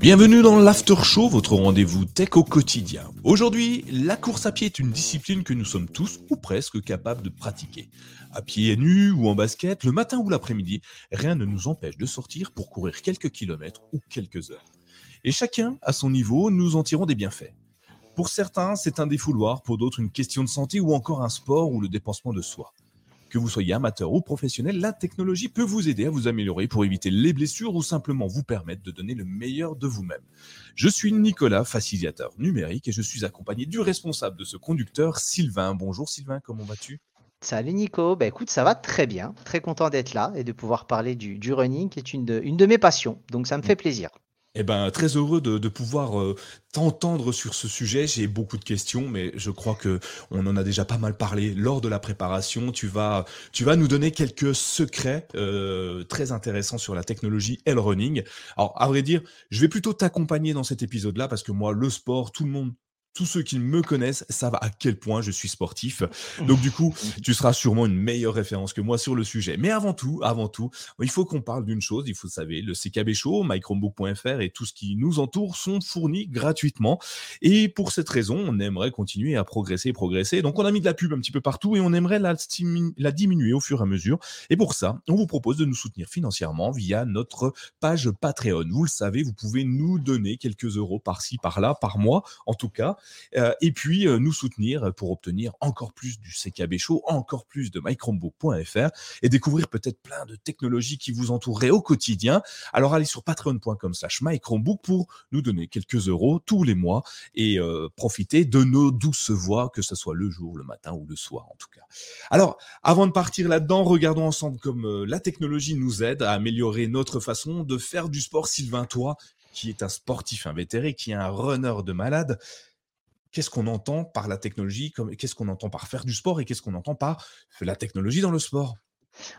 Bienvenue dans l'After Show, votre rendez-vous tech au quotidien. Aujourd'hui, la course à pied est une discipline que nous sommes tous ou presque capables de pratiquer. À pied nu ou en basket, le matin ou l'après-midi, rien ne nous empêche de sortir pour courir quelques kilomètres ou quelques heures. Et chacun, à son niveau, nous en tirons des bienfaits. Pour certains, c'est un défouloir, pour d'autres, une question de santé ou encore un sport ou le dépensement de soi. Que vous soyez amateur ou professionnel, la technologie peut vous aider à vous améliorer pour éviter les blessures ou simplement vous permettre de donner le meilleur de vous-même. Je suis Nicolas, facilitateur numérique, et je suis accompagné du responsable de ce conducteur, Sylvain. Bonjour Sylvain, comment vas-tu? Salut Nico, bah écoute, ça va très bien, très content d'être là et de pouvoir parler du, running qui est une une de mes passions, donc ça me fait plaisir. Eh ben, très heureux de, pouvoir euh, t'entendre sur ce sujet. J'ai beaucoup de questions, mais je crois que on en a déjà pas mal parlé lors de la préparation. Tu vas, tu vas nous donner quelques secrets euh, très intéressants sur la technologie et le running. Alors, à vrai dire, je vais plutôt t'accompagner dans cet épisode-là parce que moi, le sport, tout le monde tous ceux qui me connaissent savent à quel point je suis sportif. Donc du coup, tu seras sûrement une meilleure référence que moi sur le sujet. Mais avant tout, avant tout, il faut qu'on parle d'une chose. Il faut savoir, le CKB Show, mychromebook.fr et tout ce qui nous entoure sont fournis gratuitement. Et pour cette raison, on aimerait continuer à progresser, progresser. Donc on a mis de la pub un petit peu partout et on aimerait la, la diminuer au fur et à mesure. Et pour ça, on vous propose de nous soutenir financièrement via notre page Patreon. Vous le savez, vous pouvez nous donner quelques euros par-ci, par-là, par mois, en tout cas. Euh, et puis euh, nous soutenir pour obtenir encore plus du CKB Show, encore plus de mychromebook.fr et découvrir peut-être plein de technologies qui vous entoureraient au quotidien. Alors allez sur patreon.com slash mychromebook pour nous donner quelques euros tous les mois et euh, profiter de nos douces voix, que ce soit le jour, le matin ou le soir en tout cas. Alors, avant de partir là-dedans, regardons ensemble comme la technologie nous aide à améliorer notre façon de faire du sport. Sylvain, toi, qui est un sportif invétéré, qui est un runner de malade, qu'est-ce qu'on entend par la technologie, qu'est-ce qu'on entend par faire du sport et qu'est-ce qu'on entend par la technologie dans le sport?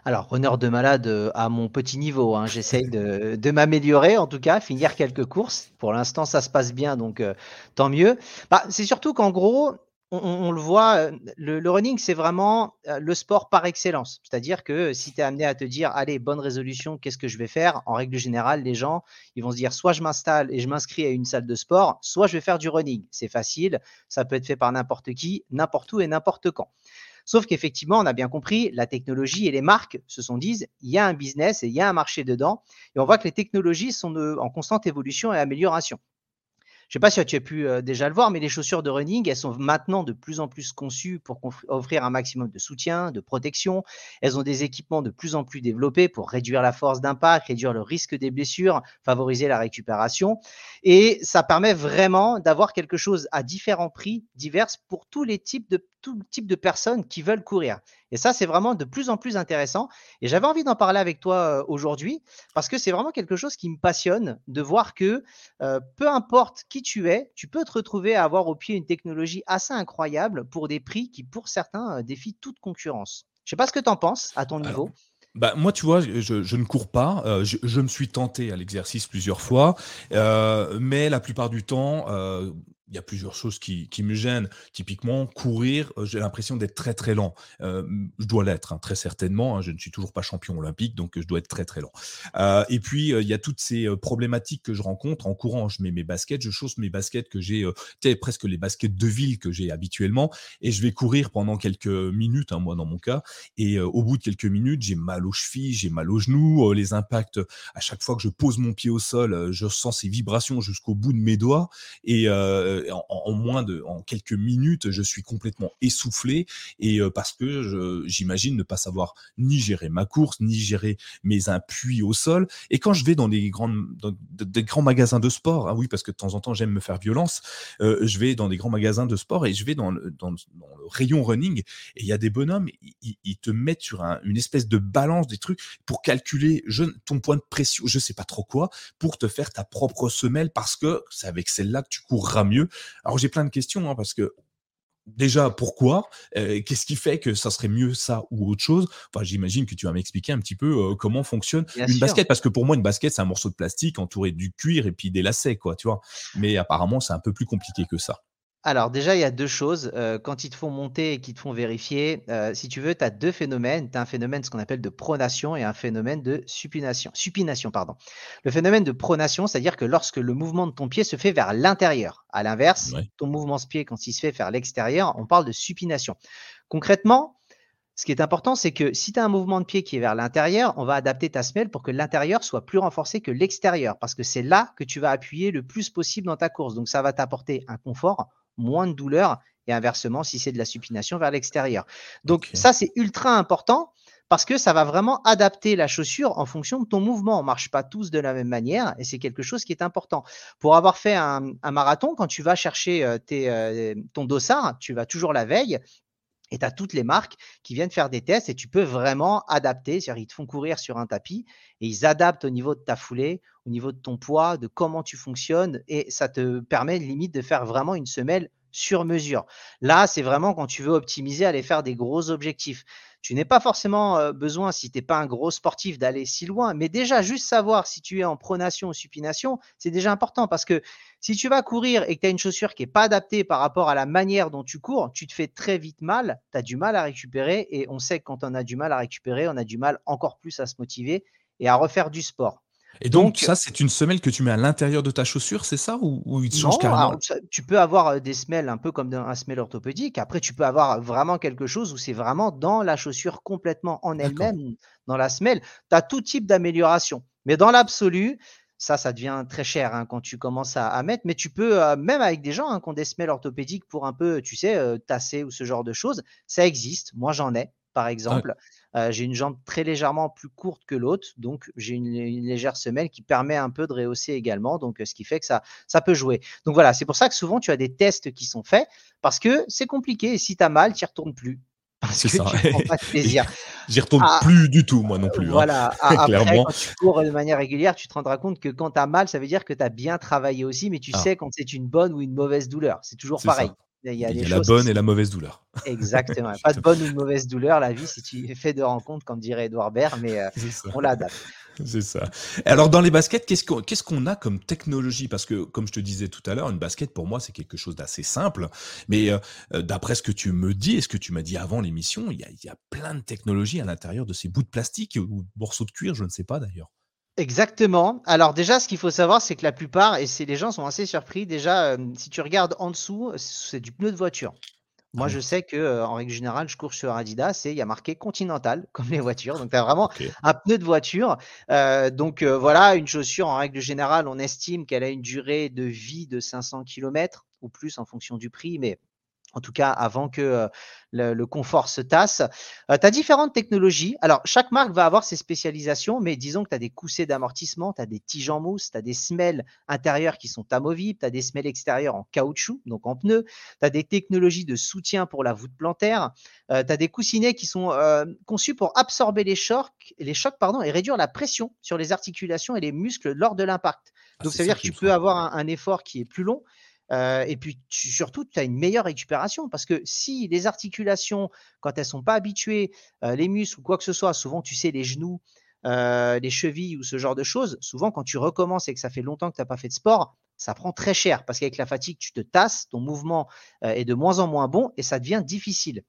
Alors, honneur de malade euh, à mon petit niveau. Hein. J'essaye de, m'améliorer, en tout cas, finir quelques courses. Pour l'instant, ça se passe bien, donc euh, tant mieux. Bah, c'est surtout qu'en gros, on, le voit, euh, le, running, c'est vraiment euh, le sport par excellence. C'est-à-dire que si tu es amené à te dire, allez, bonne résolution, qu'est-ce que je vais faire? En règle générale, les gens, ils vont se dire, soit je m'installe et je m'inscris à une salle de sport, soit je vais faire du running. C'est facile, ça peut être fait par n'importe qui, n'importe où et n'importe quand. Sauf qu'effectivement, on a bien compris, la technologie et les marques se sont dit, il y a un business et il y a un marché dedans. Et on voit que les technologies sont en constante évolution et amélioration. Je sais pas si tu as pu euh, déjà le voir, mais les chaussures de running, elles sont maintenant de plus en plus conçues pour offrir un maximum de soutien, de protection. Elles ont des équipements de plus en plus développés pour réduire la force d'impact, réduire le risque des blessures, favoriser la récupération. Et ça permet vraiment d'avoir quelque chose à différents prix divers pour tous les types de tout type de personnes qui veulent courir. Et ça, c'est vraiment de plus en plus intéressant. Et j'avais envie d'en parler avec toi euh, aujourd'hui parce que c'est vraiment quelque chose qui me passionne de voir que euh, peu importe qui tu es, tu peux te retrouver à avoir au pied une technologie assez incroyable pour des prix qui, pour certains, euh, défient toute concurrence. Je ne sais pas ce que tu en penses à ton niveau. Bah, moi, tu vois, je, ne cours pas. je, me suis tenté à l'exercice plusieurs fois, mais la plupart du temps, il y a plusieurs choses qui, me gênent. Typiquement, courir, euh, j'ai l'impression d'être très très lent. Euh, je dois l'être, hein, très certainement. Hein. je ne suis toujours pas champion olympique, donc je dois être très très lent. Euh, et puis, il y a toutes ces problématiques que je rencontre en courant. Je mets mes baskets, je chausse mes baskets que j'ai, presque les baskets de ville que j'ai habituellement, et je vais courir pendant quelques minutes, hein, moi dans mon cas. Et au bout de quelques minutes, j'ai mal aux chevilles, j'ai mal aux genoux, les impacts. À chaque fois que je pose mon pied au sol, je sens ces vibrations jusqu'au bout de mes doigts. Et en, moins de en quelques minutes, je suis complètement essoufflé et euh, parce que j'imagine ne pas savoir ni gérer ma course, ni gérer mes appuis au sol. Et quand je vais dans des grandes des grands magasins de sport, hein, oui, parce que de temps en temps j'aime me faire violence, euh, je vais dans des grands magasins de sport et je vais dans le, dans, le rayon running et il y a des bonhommes, ils, te mettent sur une espèce de balance des trucs pour calculer je, ton point de pression, je sais pas trop quoi, pour te faire ta propre semelle parce que c'est avec celle-là que tu courras mieux alors j'ai plein de questions hein, parce que déjà, pourquoi Qu'est-ce qui fait que ça serait mieux ça ou autre chose? Enfin, j'imagine que tu vas m'expliquer un petit peu comment fonctionne une basket, parce que pour moi, une basket, c'est un morceau de plastique entouré du cuir et puis des lacets, quoi, tu vois? Mais apparemment, c'est un peu plus compliqué que ça. Alors déjà, il y a deux choses. quand ils te font monter et qu'ils te font vérifier, si tu veux, tu as deux phénomènes. Tu as un phénomène, ce qu'on appelle de pronation et un phénomène de supination. Supination, pardon. Le phénomène de pronation, c'est-à-dire que lorsque le mouvement de ton pied se fait vers l'intérieur. À l'inverse, ton mouvement de pied, quand il se fait vers l'extérieur, on parle de supination. Concrètement, ce qui est important, c'est que si tu as un mouvement de pied qui est vers l'intérieur, on va adapter ta semelle pour que l'intérieur soit plus renforcé que l'extérieur, parce que c'est là que tu vas appuyer le plus possible dans ta course. Donc ça va t'apporter un confort, moins de douleur, et inversement si c'est de la supination vers l'extérieur. Donc ça, c'est ultra important parce que ça va vraiment adapter la chaussure en fonction de ton mouvement. On ne marche pas tous de la même manière et c'est quelque chose qui est important. Pour avoir fait un, marathon, quand tu vas chercher euh, euh, ton dossard, tu vas toujours la veille et tu as toutes les marques qui viennent faire des tests et tu peux vraiment adapter. C'est-à-dire, ils te font courir sur un tapis et ils adaptent au niveau de ta foulée, au niveau de ton poids, de comment tu fonctionnes et ça te permet limite de faire vraiment une semelle sur mesure. Là, c'est vraiment quand tu veux optimiser, aller faire des gros objectifs. Tu n'es pas forcément besoin, si tu n'es pas un gros sportif, d'aller si loin, mais déjà, juste savoir si tu es en pronation ou supination, c'est déjà important parce que si tu vas courir et que tu as une chaussure qui n'est pas adaptée par rapport à la manière dont tu cours, tu te fais très vite mal, tu as du mal à récupérer et on sait que quand on a du mal à récupérer, on a du mal encore plus à se motiver et à refaire du sport. Et donc, ça, c'est une semelle que tu mets à l'intérieur de ta chaussure, c'est ça ou, il change carrément? Tu peux avoir des semelles un peu comme un semelle orthopédique. Après, tu peux avoir vraiment quelque chose où c'est vraiment dans la chaussure complètement en elle-même, dans la semelle. Tu as tout type d'amélioration. Mais dans l'absolu, ça, ça devient très cher hein, quand tu commences à, mettre. Mais tu peux, même avec des gens hein, qui ont des semelles orthopédiques pour un peu, tu sais, tasser ou ce genre de choses, ça existe. Moi, j'en ai, par exemple j'ai une jambe très légèrement plus courte que l'autre, donc j'ai une, légère semelle qui permet un peu de rehausser également, donc ce qui fait que ça, ça peut jouer. Donc voilà, c'est pour ça que souvent tu as des tests qui sont faits parce que c'est compliqué. Et si tu as mal, tu n'y retournes plus. C'est ça. Tu prends pas de plaisir. J'y retourne ah, plus du tout, moi non plus. Hein. Voilà. Après, quand tu cours de manière régulière, tu te rendras compte que quand tu as mal, ça veut dire que tu as bien travaillé aussi, mais tu ah. sais quand c'est une bonne ou une mauvaise douleur. C'est toujours pareil. Il y a, la bonne et la mauvaise douleur. Exactement. Pas de bonne ou de mauvaise douleur. La vie, si tu fais de rencontres, comme dirait Edouard Baird, mais euh, on l'adapte. C'est ça. Alors, dans les baskets, qu'est-ce qu'on a comme technologie? Parce que, comme je te disais tout à l'heure, une basket, pour moi, c'est quelque chose d'assez simple. Mais euh, euh, d'après ce que tu me dis et ce que tu m'as dit avant l'émission, il y, a, plein de technologies à l'intérieur de ces bouts de plastique ou morceaux de cuir, je ne sais pas d'ailleurs. Exactement. Alors déjà, ce qu'il faut savoir, c'est que la plupart, et les gens sont assez surpris, déjà, euh, si tu regardes en dessous, c'est du pneu de voiture. Moi, ah je sais que euh, en règle générale, je cours sur Adidas et il y a marqué Continental, comme les voitures. Donc, tu as vraiment un pneu de voiture. Euh, donc, voilà, une chaussure, en règle générale, on estime qu'elle a une durée de vie de 500 km ou plus en fonction du prix, mais en tout cas avant que le, confort se tasse. tu as différentes technologies. Alors, chaque marque va avoir ses spécialisations, mais disons que tu as des coussets d'amortissement, tu as des tiges en mousse, tu as des semelles intérieures qui sont amovibles, tu as des semelles extérieures en caoutchouc, donc en pneu, tu as des technologies de soutien pour la voûte plantaire, tu as des coussinets qui sont conçus pour absorber les chocs, les chocs pardon, et réduire la pression sur les articulations et les muscles lors de l'impact. Ah, donc, ça veut dire que tu peux avoir un effort qui est plus long, et puis surtout, tu as une meilleure récupération parce que si les articulations, quand elles sont pas habituées, les muscles ou quoi que ce soit, souvent tu sais les genoux, les chevilles ou ce genre de choses, souvent quand tu recommences et que ça fait longtemps que tu n'as pas fait de sport, ça prend très cher parce qu'avec la fatigue, tu te tasses, ton mouvement est de moins en moins bon et ça devient difficile.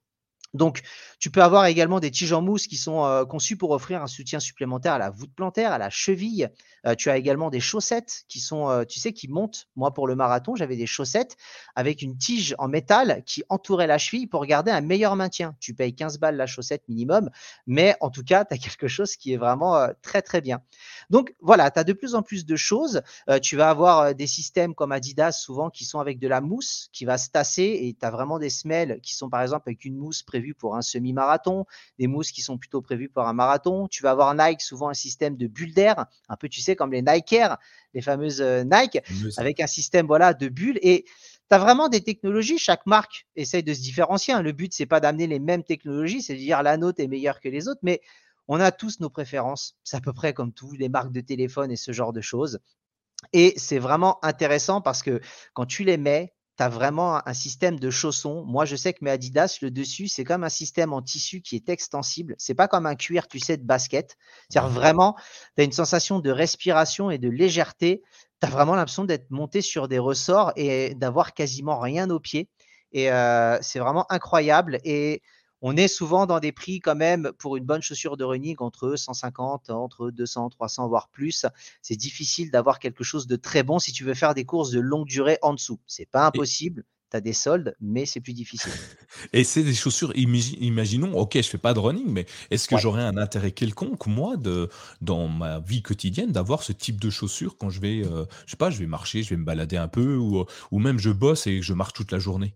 Donc, tu peux avoir également des tiges en mousse qui sont euh, conçues pour offrir un soutien supplémentaire à la voûte plantaire, à la cheville. Euh, tu as également des chaussettes qui sont, euh, tu sais, qui montent. Moi, pour le marathon, j'avais des chaussettes avec une tige en métal qui entourait la cheville pour garder un meilleur maintien. Tu payes 15 balles la chaussette minimum, mais en tout cas, tu as quelque chose qui est vraiment très, très bien. Donc, voilà, tu as de plus en plus de choses. tu vas avoir des systèmes comme Adidas, souvent, qui sont avec de la mousse qui va se tasser et tu as vraiment des semelles qui sont, par exemple, avec une mousse prévue pour un semi-marathon, des mousses qui sont plutôt prévues pour un marathon. Tu vas avoir Nike, souvent un système de bulles d'air, un peu, tu sais, comme les Nike Air, les fameuses euh, Nike, avec un système voilà, de bulles. Et tu as vraiment des technologies. Chaque marque essaye de se différencier. Hein. Le but, c'est pas d'amener les mêmes technologies, c'est de dire la nôtre est meilleure que les autres, mais on a tous nos préférences. C'est à peu près comme tous les marques de téléphone et ce genre de choses. Et c'est vraiment intéressant parce que quand tu les mets, tu as vraiment un système de chaussons. Moi, je sais que mes Adidas, le dessus, c'est comme un système en tissu qui est extensible. C'est pas comme un cuir, tu sais, de basket. C'est-à-dire vraiment, tu as une sensation de respiration et de légèreté. Tu as vraiment l'impression d'être monté sur des ressorts et d'avoir quasiment rien aux pieds. Et euh, c'est vraiment incroyable. Et on est souvent dans des prix quand même pour une bonne chaussure de running entre 150, entre 200, 300, voire plus. C'est difficile d'avoir quelque chose de très bon si tu veux faire des courses de longue durée en dessous. C'est pas impossible. Tu as des soldes, mais c'est plus difficile. Et c'est des chaussures, imaginons, ok, je fais pas de running, mais est-ce que j'aurais un intérêt quelconque, moi, de, dans ma vie quotidienne, d'avoir ce type de chaussures quand je vais, euh, je sais pas, je vais marcher, je vais me balader un peu, ou, ou même je bosse et je marche toute la journée?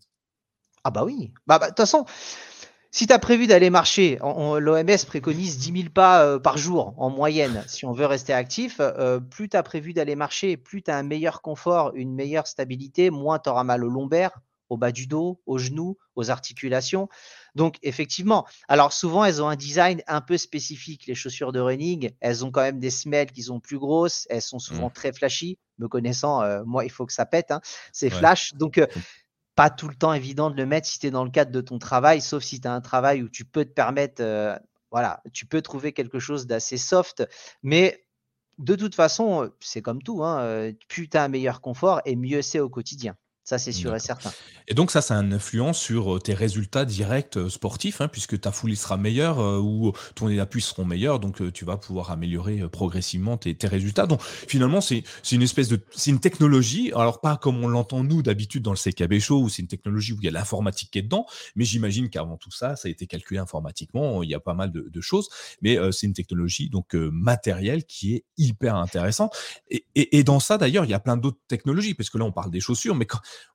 Ah bah oui. Bah, bah, de toute façon, si tu as prévu d'aller marcher, l'OMS préconise 10 000 pas euh, par jour en moyenne si on veut rester actif. Euh, plus tu as prévu d'aller marcher, plus tu as un meilleur confort, une meilleure stabilité, moins tu auras mal au lombaire, au bas du dos, aux genoux, aux articulations. Donc effectivement, alors souvent elles ont un design un peu spécifique. Les chaussures de running, elles ont quand même des semelles qui sont plus grosses, elles sont souvent mmh. très flashy. Me connaissant, euh, moi il faut que ça pète, hein. c'est flash. Donc pas tout le temps évident de le mettre si tu es dans le cadre de ton travail, sauf si tu as un travail où tu peux te permettre, euh, voilà, tu peux trouver quelque chose d'assez soft. Mais de toute façon, c'est comme tout, hein, euh, plus tu as un meilleur confort et mieux c'est au quotidien. Ça, c'est sûr et certain. Et donc ça, ça a une influence sur tes résultats directs sportifs, hein, puisque ta foulée sera meilleure ou ton d'appui seront meilleurs, donc tu vas pouvoir améliorer progressivement tes, résultats. Donc finalement, c'est une espèce de, c'est une technologie, alors pas comme on l'entend nous d'habitude dans le CKB Show, où c'est une technologie où il y a l'informatique qui est dedans, mais j'imagine qu'avant tout ça, ça a été calculé informatiquement, il y a pas mal de, choses, mais c'est une technologie donc matérielle qui est hyper intéressante. Et, dans ça, d'ailleurs, il y a plein d'autres technologies, parce que là, on parle des chaussures, mais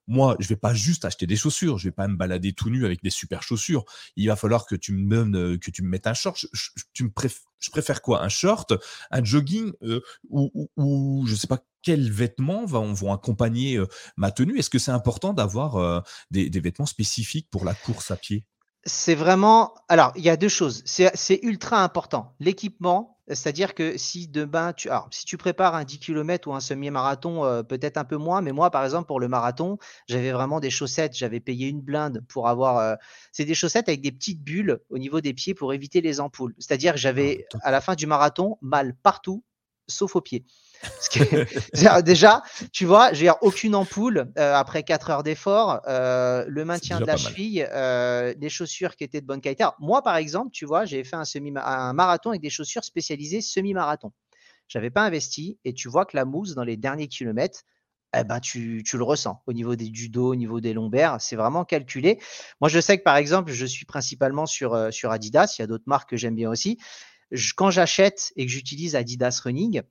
moi, je vais pas juste acheter des chaussures, je vais pas me balader tout nu avec des super chaussures. Il va falloir que tu me donnes, euh, que tu me mettes un short. Je, préfère quoi? Un short, un jogging euh, ou, ou, je sais pas quels vêtements vont, vont accompagner euh, ma tenue? Est-ce que c'est important d'avoir des vêtements spécifiques pour la course à pied? C'est vraiment. Alors, il y a deux choses. C'est ultra important. L'équipement, c'est-à-dire que si demain, tu, alors, si tu prépares un 10 km ou un semi-marathon, euh, peut-être un peu moins, mais moi, par exemple, pour le marathon, j'avais vraiment des chaussettes. J'avais payé une blinde pour avoir. Euh, c'est des chaussettes avec des petites bulles au niveau des pieds pour éviter les ampoules. C'est-à-dire que j'avais, ah, à la fin du marathon, mal partout, sauf aux pieds. déjà, tu vois, j'ai aucune ampoule euh, après 4 heures d'effort, euh, le maintien de la cheville, euh, des chaussures qui étaient de bonne qualité. moi, par exemple, tu vois, j'ai fait un, semi un marathon avec des chaussures spécialisées semi-marathon. J'avais pas investi et tu vois que la mousse dans les derniers kilomètres, eh ben, tu, tu, le ressens au niveau des, du dos, au niveau des lombaires. C'est vraiment calculé. Moi, je sais que par exemple, je suis principalement sur, sur Adidas. Il y a d'autres marques que j'aime bien aussi. quand j'achète et que j'utilise Adidas Running,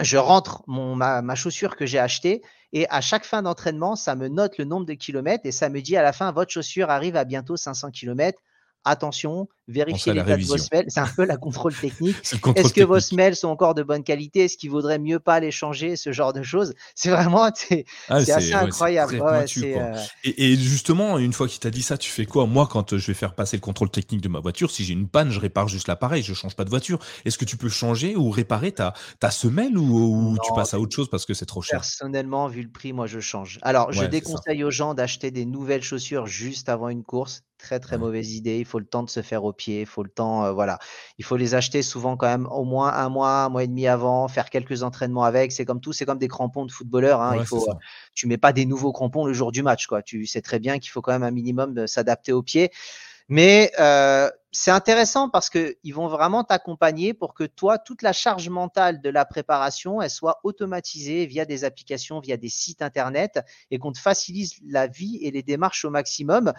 je rentre mon, ma, ma, chaussure que j'ai achetée et à chaque fin d'entraînement, ça me note le nombre de kilomètres et ça me dit à la fin, votre chaussure arrive à bientôt 500 kilomètres attention, vérifiez l'état de vos semelles. C'est un peu la contrôle technique. Est-ce que vos semelles sont encore de bonne qualité? Est-ce qu'il vaudrait mieux pas les changer Ce genre de choses? C'est vraiment, c'est ah, assez incroyable. Euh, et, justement, une fois qu'il t'a dit ça, tu fais quoi? Moi, quand je vais faire passer le contrôle technique de ma voiture, si j'ai une panne, je répare juste l'appareil, je change pas de voiture. Est-ce que tu peux changer ou réparer ta, ta semelle ou, tu passes à autre chose parce que c'est trop cher? Personnellement, vu le prix, moi, je change. Alors, je déconseille aux gens d'acheter des nouvelles chaussures juste avant une course. Très, très mauvaise idée. Il faut le temps de se faire au pied. Il faut le temps, euh, voilà. Il faut les acheter souvent quand même au moins un mois, un mois et demi avant, faire quelques entraînements avec. C'est comme tout, c'est comme des crampons de footballeur. Hein. il faut, tu mets pas des nouveaux crampons le jour du match, quoi. Tu sais très bien qu'il faut quand même un minimum s'adapter au pied. Mais euh, c'est intéressant parce qu'ils vont vraiment t'accompagner pour que toi, toute la charge mentale de la préparation, elle soit automatisée via des applications, via des sites internet et qu'on te facilite la vie et les démarches au maximum.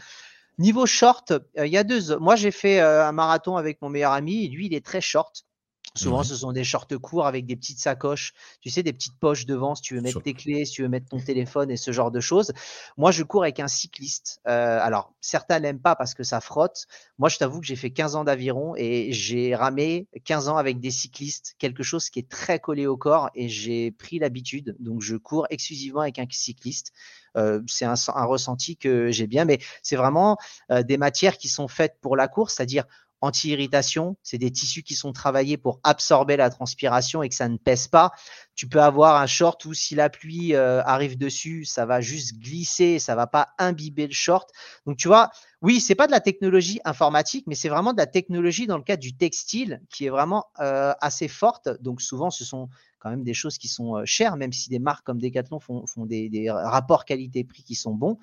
Niveau short, euh, il y a deux. Moi, j'ai fait euh, un marathon avec mon meilleur ami. Lui, il est très short. Souvent, ce sont des shorts courts avec des petites sacoches, tu sais, des petites poches devant si tu veux mettre tes clés, si tu veux mettre ton téléphone et ce genre de choses. Moi, je cours avec un cycliste. Euh, alors, certains n'aiment pas parce que ça frotte. Moi, je t'avoue que j'ai fait 15 ans d'aviron et j'ai ramé 15 ans avec des cyclistes, quelque chose qui est très collé au corps et j'ai pris l'habitude. Donc, je cours exclusivement avec un cycliste. Euh, c'est un, un, ressenti que j'ai bien, mais c'est vraiment euh, des matières qui sont faites pour la course, c'est-à-dire anti-irritation. C'est des tissus qui sont travaillés pour absorber la transpiration et que ça ne pèse pas. Tu peux avoir un short où si la pluie euh, arrive dessus, ça va juste glisser, ça va pas imbiber le short. Donc tu vois, oui, c'est pas de la technologie informatique, mais c'est vraiment de la technologie dans le cadre du textile qui est vraiment euh, assez forte. Donc souvent, ce sont quand même des choses qui sont euh, chères, même si des marques comme Decathlon font, des rapports qualité-prix qui sont bons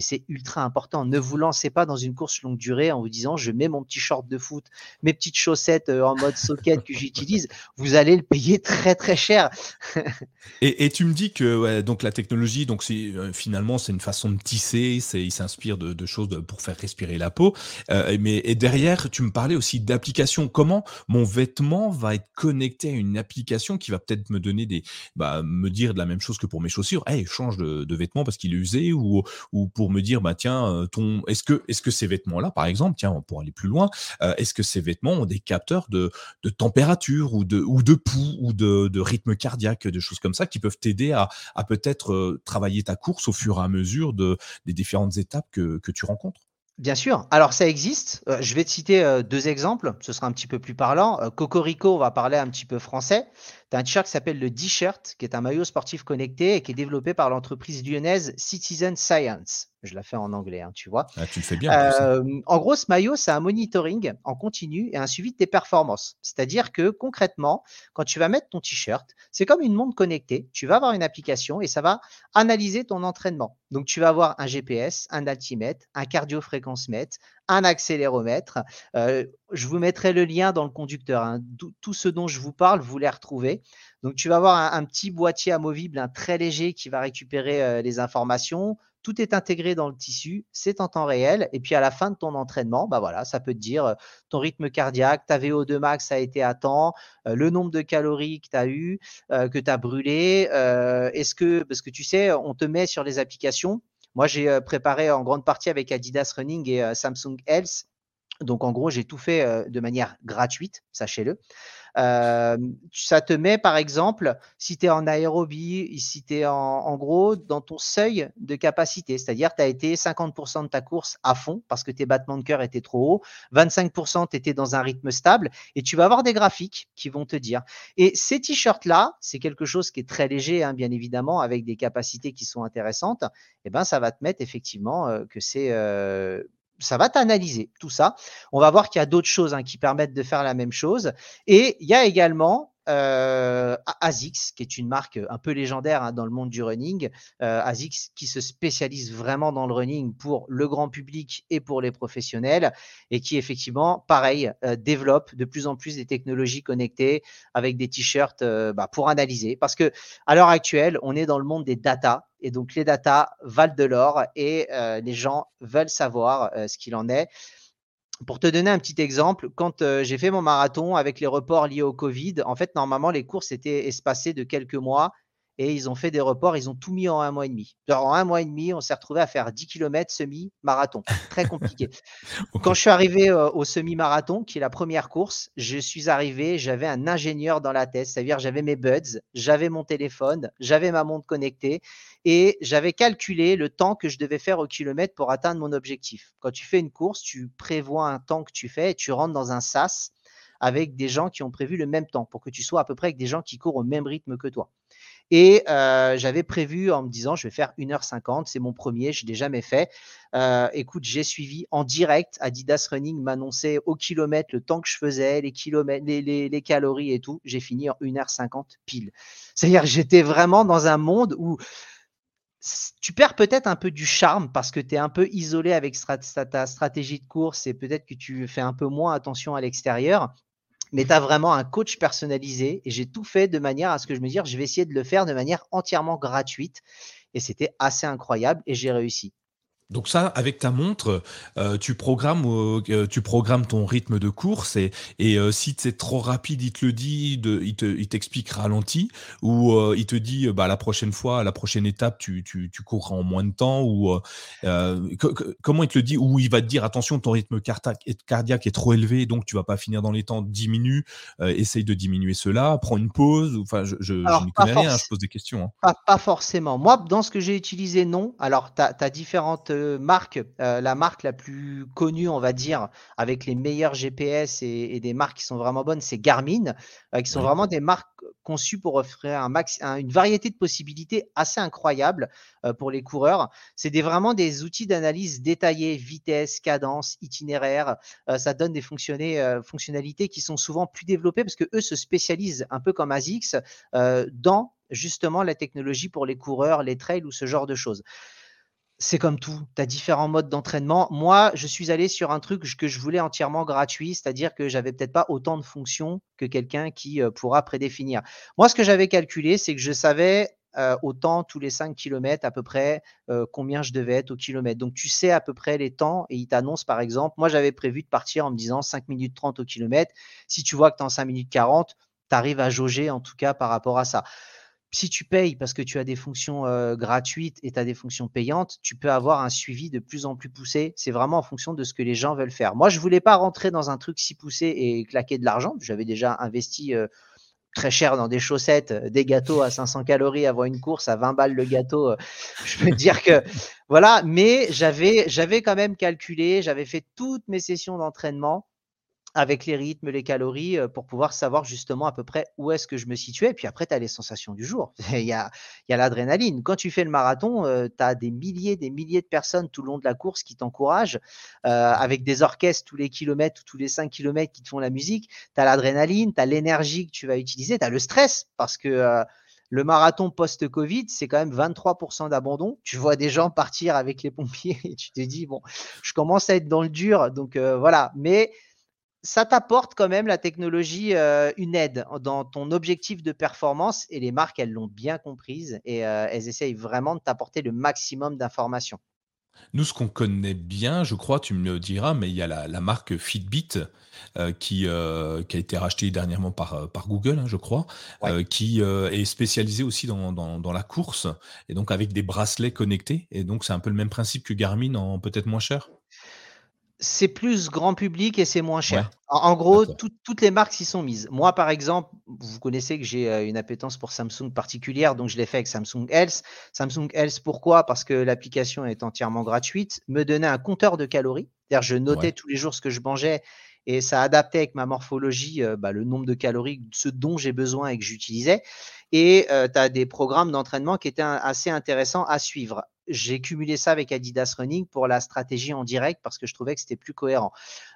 mais c'est ultra important. Ne vous lancez pas dans une course longue durée en vous disant je mets mon petit short de foot, mes petites chaussettes euh, en mode socket que j'utilise. Vous allez le payer très très cher. et, tu me dis que donc la technologie, donc c'est euh, finalement c'est une façon de tisser, c'est il s'inspire de, choses pour faire respirer la peau. Euh, mais et derrière, tu me parlais aussi d'application. Comment mon vêtement va être connecté à une application qui va peut-être me donner des, bah, me dire de la même chose que pour mes chaussures? Hey, change de, de vêtement parce qu'il est usé ou ou pour me dire, bah tiens, euh, ton, est-ce que, est-ce que ces vêtements-là, par exemple, tiens, pour aller plus loin, euh, est-ce que ces vêtements ont des capteurs de, de température ou de, ou de pouls ou de, de rythme cardiaque, de choses comme ça qui peuvent t'aider à, à peut-être euh, travailler ta course au fur et à mesure de, des différentes étapes que, que tu rencontres? Bien sûr. Alors ça existe. je vais te citer deux exemples. Ce sera un petit peu plus parlant. Cocorico, on va parler un petit peu français. Tu as un t-shirt qui s'appelle le D-shirt, qui est un maillot sportif connecté et qui est développé par l'entreprise lyonnaise Citizen Science. Je la fais en anglais, hein, tu vois. Ah, tu le fais bien. Euh, en gros, ce maillot, c'est un monitoring en continu et un suivi de tes performances. C'est-à-dire que concrètement, quand tu vas mettre ton t-shirt, c'est comme une montre connectée. Tu vas avoir une application et ça va analyser ton entraînement. Donc, tu vas avoir un GPS, un altimètre, un cardio-fréquence-mètre, un accéléromètre. Euh, je vous mettrai le lien dans le conducteur. Hein. Tout, ce dont je vous parle, vous les retrouvez. Donc, tu vas avoir un, petit boîtier amovible, très léger qui va récupérer euh, les informations. Tout est intégré dans le tissu, c'est en temps réel. Et puis à la fin de ton entraînement, bah voilà, ça peut te dire euh, ton rythme cardiaque, ta VO2 max a été à temps, le nombre de calories que tu as eu, que tu as brûlé. Est-ce que, parce que tu sais, on te met sur les applications moi, j'ai euh, préparé en grande partie avec Adidas Running et euh, Samsung Health. Donc, en gros, j'ai tout fait de manière gratuite, sachez-le. Ça te met, par exemple, si tu es en aérobie, si tu es en, gros dans ton seuil de capacité, c'est-à-dire tu as été 50% de ta course à fond parce que tes battements de cœur étaient trop hauts, 25% tu étais dans un rythme stable et tu vas avoir des graphiques qui vont te dire. Et ces t-shirts-là, c'est quelque chose qui est très léger, hein, bien évidemment, avec des capacités qui sont intéressantes. Et eh ben, ça va te mettre effectivement que c'est ça va t'analyser tout ça. On va voir qu'il y a d'autres choses hein, qui permettent de faire la même chose. Et il y a également euh, ASICS, qui est une marque un peu légendaire hein, dans le monde du running. Euh, ASICS qui se spécialise vraiment dans le running pour le grand public et pour les professionnels et qui effectivement, pareil, euh, développe de plus en plus des technologies connectées avec des t-shirts euh, bah, pour analyser. Parce que à l'heure actuelle, on est dans le monde des data et donc les data valent de l'or et les gens veulent savoir ce qu'il en est. Pour te donner un petit exemple, quand euh, j'ai fait mon marathon avec les reports liés au Covid, en fait, normalement, les courses étaient espacées de quelques mois et ils ont fait des reports, ils ont tout mis en un mois et demi. Alors, en un mois et demi, on s'est retrouvé à faire 10 km semi-marathon. Très compliqué. Quand je suis arrivé euh, au semi-marathon, qui est la première course, je suis arrivé, j'avais un ingénieur dans la tête, c'est-à-dire j'avais mes buds, j'avais mon téléphone, j'avais ma montre connectée et j'avais calculé le temps que je devais faire au kilomètre pour atteindre mon objectif. Quand tu fais une course, tu prévois un temps que tu fais et tu rentres dans un SAS avec des gens qui ont prévu le même temps pour que tu sois à peu près avec des gens qui courent au même rythme que toi. Et j'avais prévu en me disant, je vais faire 1h50, c'est mon premier, je ne l'ai jamais fait. Écoute, j'ai suivi en direct, Adidas Running m'annonçait au kilomètre le temps que je faisais, les kilomètres, les, les, calories et tout. J'ai fini en 1h50 pile. C'est-à-dire j'étais vraiment dans un monde où tu perds peut-être un peu du charme parce que tu es un peu isolé avec ta stratégie de course et peut-être que tu fais un peu moins attention à l'extérieur mais tu as vraiment un coach personnalisé et j'ai tout fait de manière à ce que je me dise, je vais essayer de le faire de manière entièrement gratuite. Et c'était assez incroyable et j'ai réussi. Donc ça, avec ta montre, euh, tu programmes, euh, tu programmes ton rythme de course et, et euh, si c'est trop rapide, il te le dit, de, il, te, il t'explique ralenti ou il te dit bah la prochaine fois, la prochaine étape, tu, tu, tu cours en moins de temps ou comment il te le dit ou il va te dire attention ton rythme cardiaque est trop élevé donc tu vas pas finir dans les temps, diminue, essaye de diminuer cela, prends une pause. Enfin, je, je, n'y connais rien, je pose des questions. Hein. Pas, pas, forcément. Moi, dans ce que j'ai utilisé, non. Alors, tu as, différentes marque, la marque la plus connue, on va dire, avec les meilleurs GPS et, des marques qui sont vraiment bonnes, c'est Garmin, qui sont vraiment des marques conçues pour offrir un max, une variété de possibilités assez incroyable pour les coureurs. C'est des, vraiment des outils d'analyse détaillés, vitesse, cadence, itinéraire. ça donne des fonctionnalités qui sont souvent plus développées parce que eux se spécialisent un peu comme ASICS dans justement la technologie pour les coureurs, les trails ou ce genre de choses. C'est comme tout, tu as différents modes d'entraînement. Moi, je suis allé sur un truc que je voulais entièrement gratuit, c'est-à-dire que j'avais peut-être pas autant de fonctions que quelqu'un qui euh, pourra prédéfinir. Moi, ce que j'avais calculé, c'est que je savais euh, autant tous les 5 km à peu près euh, combien je devais être au kilomètre. Donc tu sais à peu près les temps et il t'annonce par exemple, moi j'avais prévu de partir en me disant 5 minutes 30 au kilomètre. Si tu vois que tu es en 5 minutes 40, tu arrives à jauger en tout cas par rapport à ça si tu payes parce que tu as des fonctions gratuites et tu as des fonctions payantes, tu peux avoir un suivi de plus en plus poussé. C'est vraiment en fonction de ce que les gens veulent faire. Moi, je ne voulais pas rentrer dans un truc si poussé et claquer de l'argent. J'avais déjà investi très cher dans des chaussettes, des gâteaux à 500 calories avant une course, à 20 balles le gâteau. je peux dire que voilà, mais j'avais, j'avais quand même calculé, j'avais fait toutes mes sessions d'entraînement avec les rythmes, les calories, pour pouvoir savoir justement à peu près où est-ce que je me situais. Et puis après, tu as les sensations du jour. il y a, l'adrénaline. Quand tu fais le marathon, tu as des milliers, des milliers de personnes tout le long de la course qui t'encouragent, avec des orchestres tous les kilomètres ou tous les 5 kilomètres qui te font la musique. Tu as l'adrénaline, tu as l'énergie que tu vas utiliser, tu as le stress parce que le marathon post-Covid, c'est quand même 23% d'abandon. Tu vois des gens partir avec les pompiers et tu te dis, bon, je commence à être dans le dur. Donc voilà. Mais ça t'apporte quand même la technologie une aide dans ton objectif de performance et les marques, elles l'ont bien comprise et elles essayent vraiment de t'apporter le maximum d'informations. Nous, ce qu'on connaît bien, je crois, tu me le diras, mais il y a la, marque Fitbit qui, qui a été rachetée dernièrement par, par Google, hein, je crois, qui est spécialisée aussi dans, dans, la course et donc avec des bracelets connectés. Et donc, c'est un peu le même principe que Garmin en peut-être moins cher c'est plus grand public et c'est moins cher. En, gros, toutes les marques s'y sont mises. Moi, par exemple, vous connaissez que j'ai euh, une appétence pour Samsung particulière, donc je l'ai fait avec Samsung Health. Samsung Health, pourquoi? Parce que l'application est entièrement gratuite, me donnait un compteur de calories. C'est-à-dire, je notais tous les jours ce que je mangeais et ça adaptait avec ma morphologie euh, bah, le nombre de calories, ce dont j'ai besoin et que j'utilisais. Et euh, tu as des programmes d'entraînement qui étaient assez intéressants à suivre j'ai cumulé ça avec Adidas Running pour la stratégie en direct parce que je trouvais que c'était plus cohérent.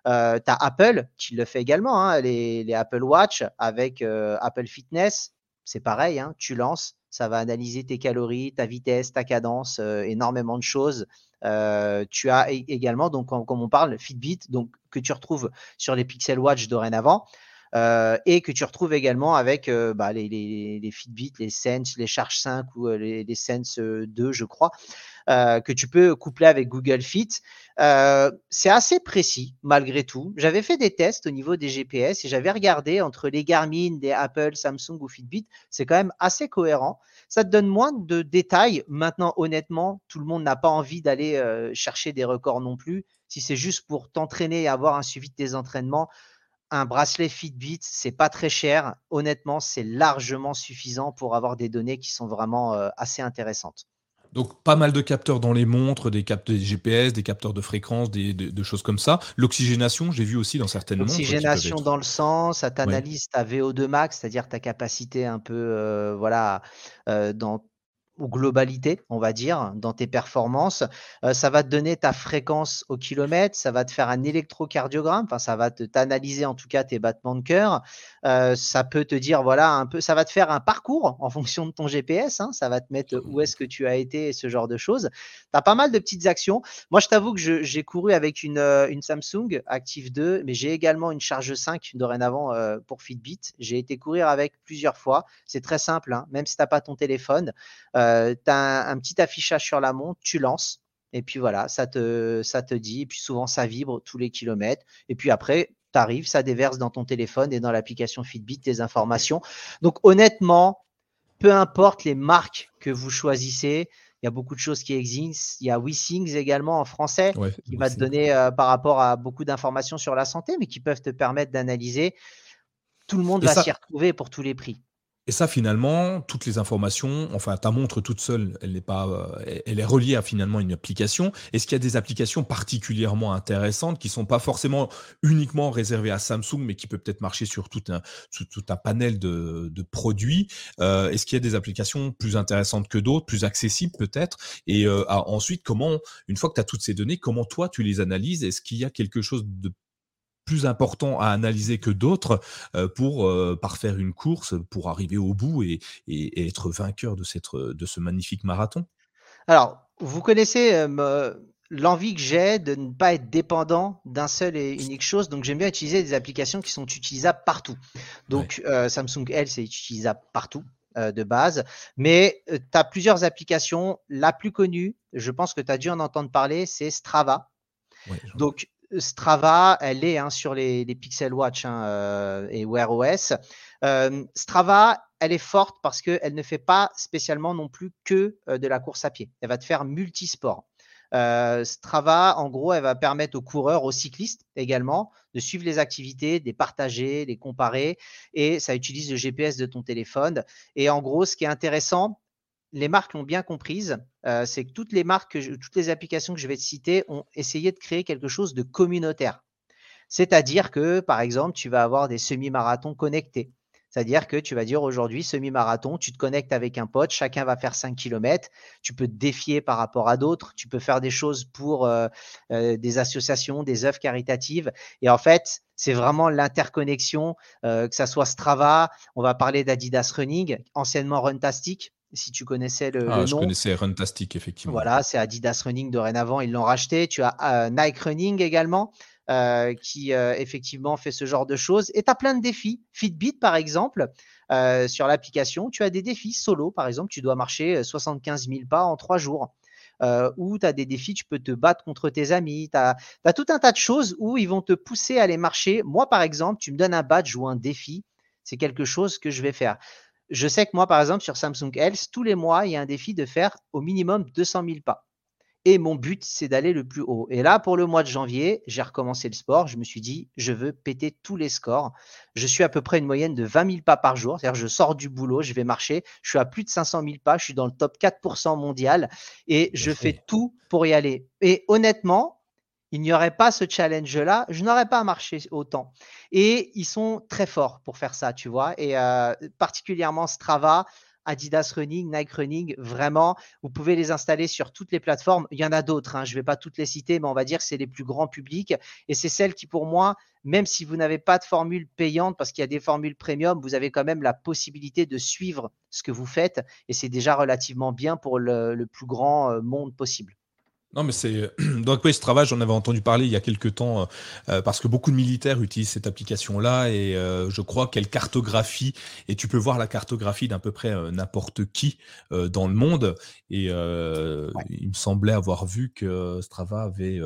Euh, tu as Apple qui le fait également, hein, les, Apple Watch avec euh, Apple Fitness. C'est pareil, hein, tu lances, ça va analyser tes calories, ta vitesse, ta cadence, euh, énormément de choses. tu as également, donc, comme on parle, Fitbit, donc, que tu retrouves sur les Pixel Watch dorénavant. Et que tu retrouves également avec bah, les, Fitbit, les Sense, les Charge 5 ou les, les, Sense 2, je crois, que tu peux coupler avec Google Fit. c'est assez précis malgré tout. J'avais fait des tests au niveau des GPS et j'avais regardé entre les Garmin, des Apple, Samsung ou Fitbit. C'est quand même assez cohérent. Ça te donne moins de détails. Maintenant, honnêtement, tout le monde n'a pas envie d'aller chercher des records non plus. Si c'est juste pour t'entraîner et avoir un suivi de tes entraînements, un bracelet Fitbit, c'est pas très cher. Honnêtement, c'est largement suffisant pour avoir des données qui sont vraiment euh, assez intéressantes. Donc pas mal de capteurs dans les montres, des capteurs GPS, des capteurs de fréquence, des, de, choses comme ça. L'oxygénation, j'ai vu aussi dans certaines montres. L'oxygénation dans le sang, ça t'analyse ta VO2 max, c'est-à-dire ta capacité un peu, euh, voilà, euh, dans ou globalité, on va dire, dans tes performances. Euh, ça va te donner ta fréquence au kilomètre, ça va te faire un électrocardiogramme, enfin ça va te t'analyser en tout cas tes battements de cœur. Euh, ça peut te dire voilà un peu, ça va te faire un parcours en fonction de ton GPS. Hein, ça va te mettre où est-ce que tu as été, ce genre de choses. Tu as pas mal de petites actions. Moi, je t'avoue que j'ai couru avec une, euh, Samsung Active 2, mais j'ai également une charge 5 dorénavant pour Fitbit. J'ai été courir avec plusieurs fois. C'est très simple, hein, même si tu n'as pas ton téléphone. Tu as un, petit affichage sur la montre, tu lances, et puis voilà, ça te, ça te dit, et puis souvent ça vibre tous les kilomètres, et puis après, tu arrives, ça déverse dans ton téléphone et dans l'application Fitbit tes informations. Donc honnêtement, peu importe les marques que vous choisissez, il y a beaucoup de choses qui existent. Il y a WeSings également en français qui va te donner euh, par rapport à beaucoup d'informations sur la santé, mais qui peuvent te permettre d'analyser. Tout le monde va s'y retrouver pour tous les prix. Et ça, finalement, toutes les informations, enfin, ta montre toute seule, elle n'est pas, euh, elle est reliée à finalement une application. Est-ce qu'il y a des applications particulièrement intéressantes qui sont pas forcément uniquement réservées à Samsung, mais qui peut peut-être marcher sur tout un, tout un panel de, de produits? Euh, Est-ce qu'il y a des applications plus intéressantes que d'autres, plus accessibles peut-être? Et euh, ensuite, comment, une fois que tu as toutes ces données, comment toi tu les analyses? Est-ce qu'il y a quelque chose de plus important à analyser que d'autres euh, pour euh, parfaire une course, pour arriver au bout et, et, être vainqueur de, cette, de ce magnifique marathon Alors, vous connaissez euh, l'envie que j'ai de ne pas être dépendant d'un seul et unique chose. Donc, j'aime bien utiliser des applications qui sont utilisables partout. Donc, Samsung L, c'est utilisable partout de base. Mais tu as plusieurs applications. La plus connue, je pense que tu as dû en entendre parler, c'est Strava. Donc, Strava, elle est hein, sur les, Pixel Watch hein, euh, et Wear OS. Euh, Strava, elle est forte parce qu'elle ne fait pas spécialement non plus que euh, de la course à pied. Elle va te faire multisport. Strava, en gros, elle va permettre aux coureurs, aux cyclistes également, de suivre les activités, de les partager, les comparer. Et ça utilise le GPS de ton téléphone. Et en gros, ce qui est intéressant, les marques l'ont bien comprise, euh, c'est que toutes les marques, toutes les applications que je vais te citer ont essayé de créer quelque chose de communautaire. C'est-à-dire que, par exemple, tu vas avoir des semi-marathons connectés. C'est-à-dire que tu vas dire aujourd'hui, semi-marathon, tu te connectes avec un pote, chacun va faire 5 km, tu peux te défier par rapport à d'autres, tu peux faire des choses pour euh, euh, des associations, des œuvres caritatives. Et en fait, c'est vraiment l'interconnexion, que ça soit Strava, on va parler d'Adidas Running, anciennement Runtastic, si tu connaissais le, ah, Je connaissais Runtastic, effectivement. Voilà, c'est Adidas Running dorénavant, ils l'ont racheté. Tu as euh, Nike Running également, euh, qui euh, effectivement fait ce genre de choses. Et tu as plein de défis. Fitbit, par exemple, sur l'application, tu as des défis solo, par exemple, tu dois marcher 75 000 pas en trois jours. ou tu as des défis, tu peux te battre contre tes amis. Tu as, as, tout un tas de choses où ils vont te pousser à aller marcher. Moi, par exemple, tu me donnes un badge ou un défi, c'est quelque chose que je vais faire. Je sais que moi, par exemple, sur Samsung Health, tous les mois, il y a un défi de faire au minimum 200 000 pas. Et mon but, c'est d'aller le plus haut. Et là, pour le mois de janvier, j'ai recommencé le sport. Je me suis dit, je veux péter tous les scores. Je suis à peu près une moyenne de 20 000 pas par jour. C'est-à-dire, je sors du boulot, je vais marcher. Je suis à plus de 500 000 pas. Je suis dans le top 4% mondial et je fais tout pour y aller. Et honnêtement, il n'y aurait pas ce challenge-là, je n'aurais pas marché autant. Et ils sont très forts pour faire ça, tu vois. Et euh, particulièrement Strava, Adidas Running, Nike Running, vraiment, vous pouvez les installer sur toutes les plateformes. Il y en a d'autres, hein, je ne vais pas toutes les citer, mais on va dire que c'est les plus grands publics. Et c'est celles qui, pour moi, même si vous n'avez pas de formule payante, parce qu'il y a des formules premium, vous avez quand même la possibilité de suivre ce que vous faites. Et c'est déjà relativement bien pour le plus grand euh, monde possible. Non, mais c'est donc oui, ce travail, j'en avais entendu parler il y a quelques temps euh, euh, parce que beaucoup de militaires utilisent cette application-là et euh, je crois qu'elle cartographie et tu peux voir la cartographie d'à peu près n'importe qui dans le monde. Et il me semblait avoir vu que Strava avait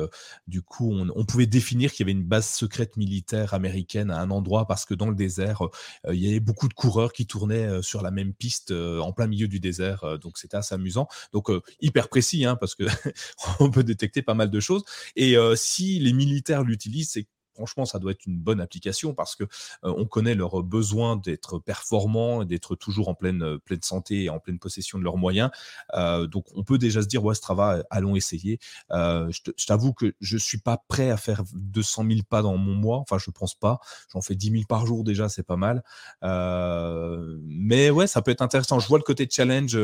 du coup on, on pouvait définir qu'il y avait une base secrète militaire américaine à un endroit parce que dans le désert il y avait beaucoup de coureurs qui tournaient sur la même piste en plein milieu du désert. Donc c'était assez amusant. Donc hyper précis hein, parce que on peut détecter pas mal de choses. Et euh, si les militaires l'utilisent, c'est franchement, ça doit être une bonne application parce que euh, on connaît leur besoin d'être performants, d'être toujours en pleine, euh, pleine santé et en pleine possession de leurs moyens. Euh, donc, on peut déjà se dire, ouais, Strava, allons essayer. je t'avoue que je suis pas prêt à faire 200 000 pas dans mon mois. Enfin, je pense pas. J'en fais 10 000 par jour déjà, c'est pas mal. mais ouais, ça peut être intéressant. Je vois le côté challenge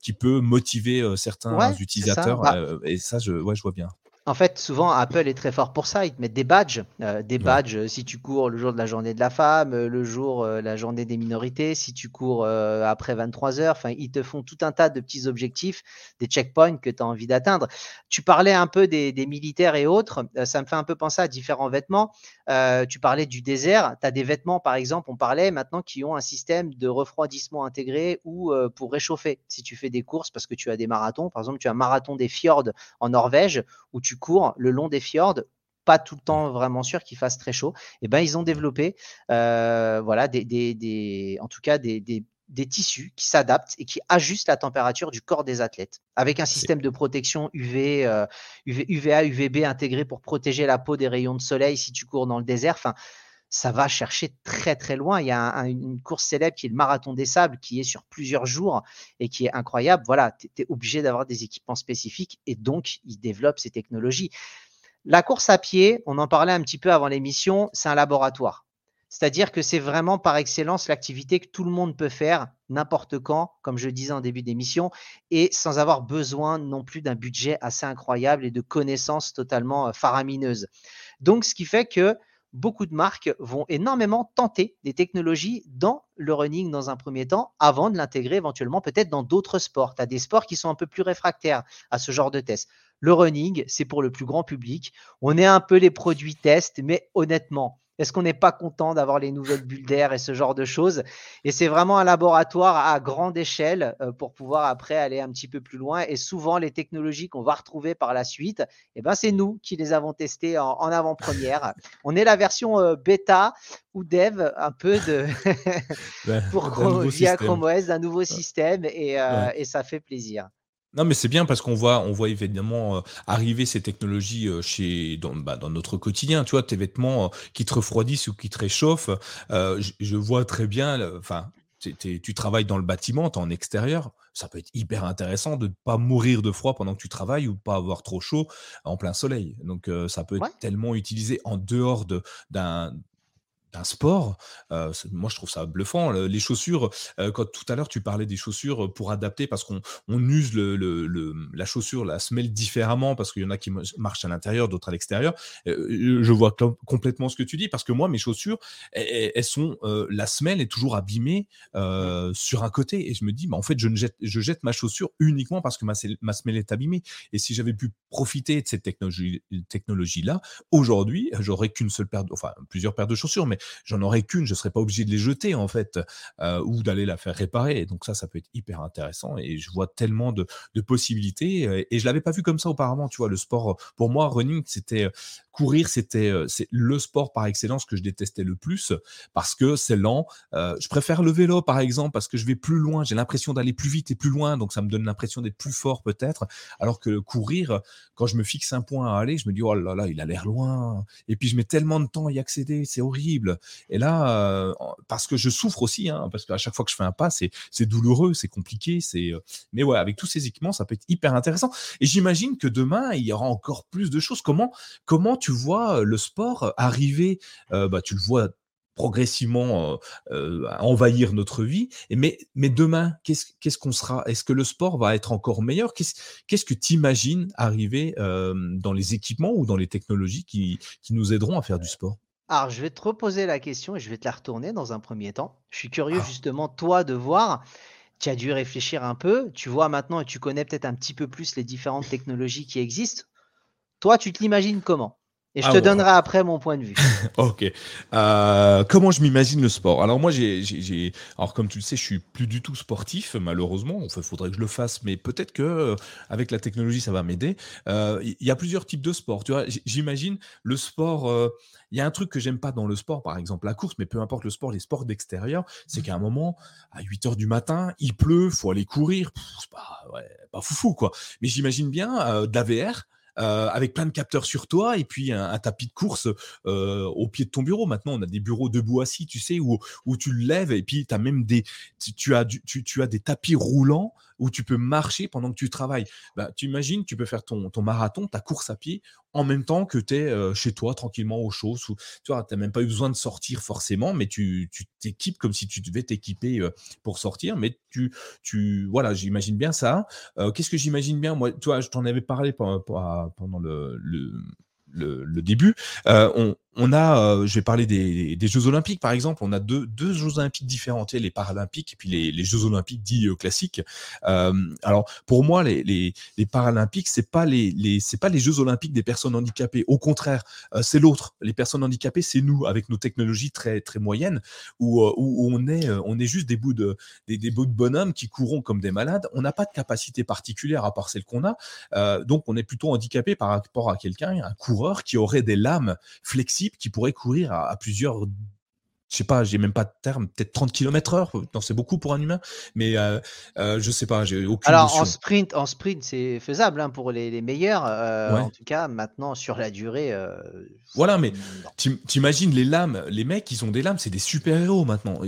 qui peut motiver certains utilisateurs. Bah et ça, je, ouais, je vois bien. En fait, souvent, Apple est très fort pour ça. Ils te mettent des badges. Euh, des badges euh, si tu cours le jour de la journée de la femme, euh, le jour, la journée des minorités, si tu cours après 23 heures. Enfin, ils te font tout un tas de petits objectifs, des checkpoints que tu as envie d'atteindre. Tu parlais un peu des, militaires et autres. ça me fait un peu penser à différents vêtements. tu parlais du désert. Tu as des vêtements, par exemple, on parlait maintenant, qui ont un système de refroidissement intégré ou pour réchauffer. Si tu fais des courses parce que tu as des marathons, par exemple, tu as un marathon des fjords en Norvège où tu tu cours le long des fjords, pas tout le temps vraiment sûr qu'il fasse très chaud, et eh ben ils ont développé euh, voilà des, en tout cas des, tissus qui s'adaptent et qui ajustent la température du corps des athlètes avec un système de protection UV, UV, UVA, UVB intégré pour protéger la peau des rayons de soleil si tu cours dans le désert. Enfin, ça va chercher très très loin. Il y a une course célèbre qui est le Marathon des Sables, qui est sur plusieurs jours et qui est incroyable. Voilà, tu es, obligé d'avoir des équipements spécifiques et donc ils développent ces technologies. La course à pied, on en parlait un petit peu avant l'émission, c'est un laboratoire. C'est-à-dire que c'est vraiment par excellence l'activité que tout le monde peut faire n'importe quand, comme je disais en début d'émission, et sans avoir besoin non plus d'un budget assez incroyable et de connaissances totalement euh, faramineuses. Donc, ce qui fait que beaucoup de marques vont énormément tenter des technologies dans le running dans un premier temps, avant de l'intégrer éventuellement peut-être dans d'autres sports. Tu as des sports qui sont un peu plus réfractaires à ce genre de test. Le running, c'est pour le plus grand public. On est un peu les produits tests, mais honnêtement, est-ce qu'on n'est pas content d'avoir les nouvelles bulles d'air et ce genre de choses? Et c'est vraiment un laboratoire à grande échelle euh, pour pouvoir après aller un petit peu plus loin. Et souvent, les technologies qu'on va retrouver par la suite, eh ben, c'est nous qui les avons testées en, avant-première. On est la version euh, bêta ou dev un peu de pour via Chrome OS d'un nouveau système et, euh, et ça fait plaisir. Non, mais c'est bien parce qu'on voit, on voit évidemment euh, arriver ces technologies euh, chez, dans, bah, dans notre quotidien. Tu vois, tes vêtements euh, qui te refroidissent ou qui te réchauffent. je, vois très bien. Enfin, tu travailles dans le bâtiment, tu es en extérieur. Ça peut être hyper intéressant de ne pas mourir de froid pendant que tu travailles ou pas avoir trop chaud en plein soleil. Donc, ça peut être tellement utilisé en dehors d'un d'un sport, moi je trouve ça bluffant. Les chaussures, quand tout à l'heure tu parlais des chaussures pour adapter, parce qu'on on use le, la chaussure, la semelle différemment, parce qu'il y en a qui marchent à l'intérieur, d'autres à l'extérieur. je vois complètement ce que tu dis, parce que moi mes chaussures, elles, sont, la semelle est toujours abîmée sur un côté, et je me dis, mais en fait je, ne jette, je jette ma chaussure uniquement parce que ma, ma semelle est abîmée. Et si j'avais pu profiter de cette technologie, technologie là, aujourd'hui j'aurais qu'une seule paire, de, enfin plusieurs paires de chaussures, mais j'en aurais qu'une, je ne serais pas obligé de les jeter en fait, euh, ou d'aller la faire réparer. donc ça, ça peut être hyper intéressant et je vois tellement de, possibilités euh, et je l'avais pas vu comme ça auparavant. Tu vois, le sport, pour moi, running, c'était courir, c'était c'est le sport par excellence que je détestais le plus parce que c'est lent. je préfère le vélo par exemple parce que je vais plus loin, j'ai l'impression d'aller plus vite et plus loin, donc ça me donne l'impression d'être plus fort peut-être. Alors que courir, quand je me fixe un point à aller, je me dis oh là là, il a l'air loin. Et puis je mets tellement de temps à y accéder, c'est horrible. Et là, parce que je souffre aussi, hein, parce qu'à chaque fois que je fais un pas, c'est douloureux, c'est compliqué, c'est. Mais ouais, avec tous ces équipements, ça peut être hyper intéressant. Et j'imagine que demain, il y aura encore plus de choses. Comment comment tu vois le sport arriver, bah, tu le vois progressivement envahir notre vie. Et mais, mais demain, qu'est-ce qu'on sera? Est-ce que le sport va être encore meilleur? Qu'est-ce que tu imagines arriver dans les équipements ou dans les technologies qui, qui nous aideront à faire du sport? Alors, je vais te reposer la question et je vais te la retourner dans un premier temps. Je suis curieux ah. justement, toi, de voir. Tu as dû réfléchir un peu. Tu vois maintenant et tu connais peut-être un petit peu plus les différentes technologies qui existent. Toi, tu te l'imagines comment? Et je ah te donnerai après mon point de vue. ok. Euh, comment je m'imagine le sport? Alors moi, j'ai, alors comme tu le sais, je suis plus du tout sportif, malheureusement. Enfin, il faudrait que je le fasse, mais peut-être que euh, avec la technologie, ça va m'aider. Euh, il y a plusieurs types de sports. Tu vois, j'imagine le sport. Il y a un truc que j'aime pas dans le sport, par exemple la course, mais peu importe le sport, les sports d'extérieur, c'est mmh. qu'à un moment, à 8 heures du matin, il pleut, faut aller courir. C'est pas, ouais, pas foufou quoi. Mais j'imagine bien de la VR euh, avec plein de capteurs sur toi et puis un, tapis de course euh, au pied de ton bureau. Maintenant, on a des bureaux debout assis, tu sais, où, tu le lèves et puis as même des, tu, as tu, tu as des tapis roulants où tu peux marcher pendant que tu travailles. Bah, tu imagines, tu peux faire ton, marathon, ta course à pied, en même temps que tu es euh, chez toi, tranquillement, au chaud. tu n'as même pas eu besoin de sortir forcément, mais tu t'équipes comme si tu devais t'équiper euh, pour sortir. Mais tu, tu voilà, j'imagine bien ça. Euh, qu'est-ce que j'imagine bien? Moi, toi, je t'en avais parlé pendant, le, le, début. on, on a, euh, je vais parler des, Jeux Olympiques par exemple, on a deux, deux Jeux Olympiques différents, les Paralympiques et puis les, Jeux Olympiques dits euh, classiques. Euh, alors pour moi, les, les, les Paralympiques, c'est pas pas les Jeux Olympiques des personnes handicapées. Au contraire, c'est l'autre. Les personnes handicapées, c'est nous avec nos technologies très très moyennes où, où on est on est juste des bouts de des, des bouts de bonhommes qui courront comme des malades. On n'a pas de capacité particulière à part celle qu'on a. donc on est plutôt handicapé par rapport à quelqu'un, un coureur qui aurait des lames flexibles qui pourrait courir à, plusieurs je sais pas, j'ai même pas de terme, peut-être 30 km heure. Non, c'est beaucoup pour un humain, mais euh, euh, je sais pas, j'ai aucune Alors en sprint, en sprint, c'est faisable hein, pour les, meilleurs. Euh, en tout cas, maintenant sur la durée. voilà, mais t'imagines les lames, les mecs, ils ont des lames, c'est des super héros maintenant.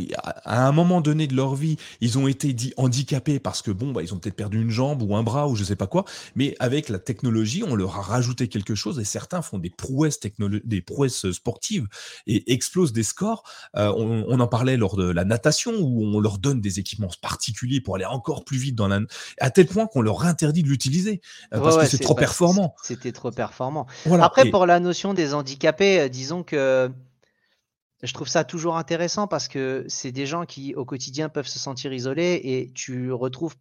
À un moment donné de leur vie, ils ont été dit handicapés parce que bon, bah, ils ont peut-être perdu une jambe ou un bras ou je sais pas quoi. Mais avec la technologie, on leur a rajouté quelque chose et certains font des prouesses des prouesses sportives et explosent des scores euh, on, en parlait lors de la natation où on leur donne des équipements particuliers pour aller encore plus vite dans la, à tel point qu'on leur interdit de l'utiliser euh, parce que c'est trop performant. C'était trop performant. Après, pour la notion des handicapés, euh, disons que je trouve ça toujours intéressant parce que c'est des gens qui au quotidien peuvent se sentir isolés et tu retrouves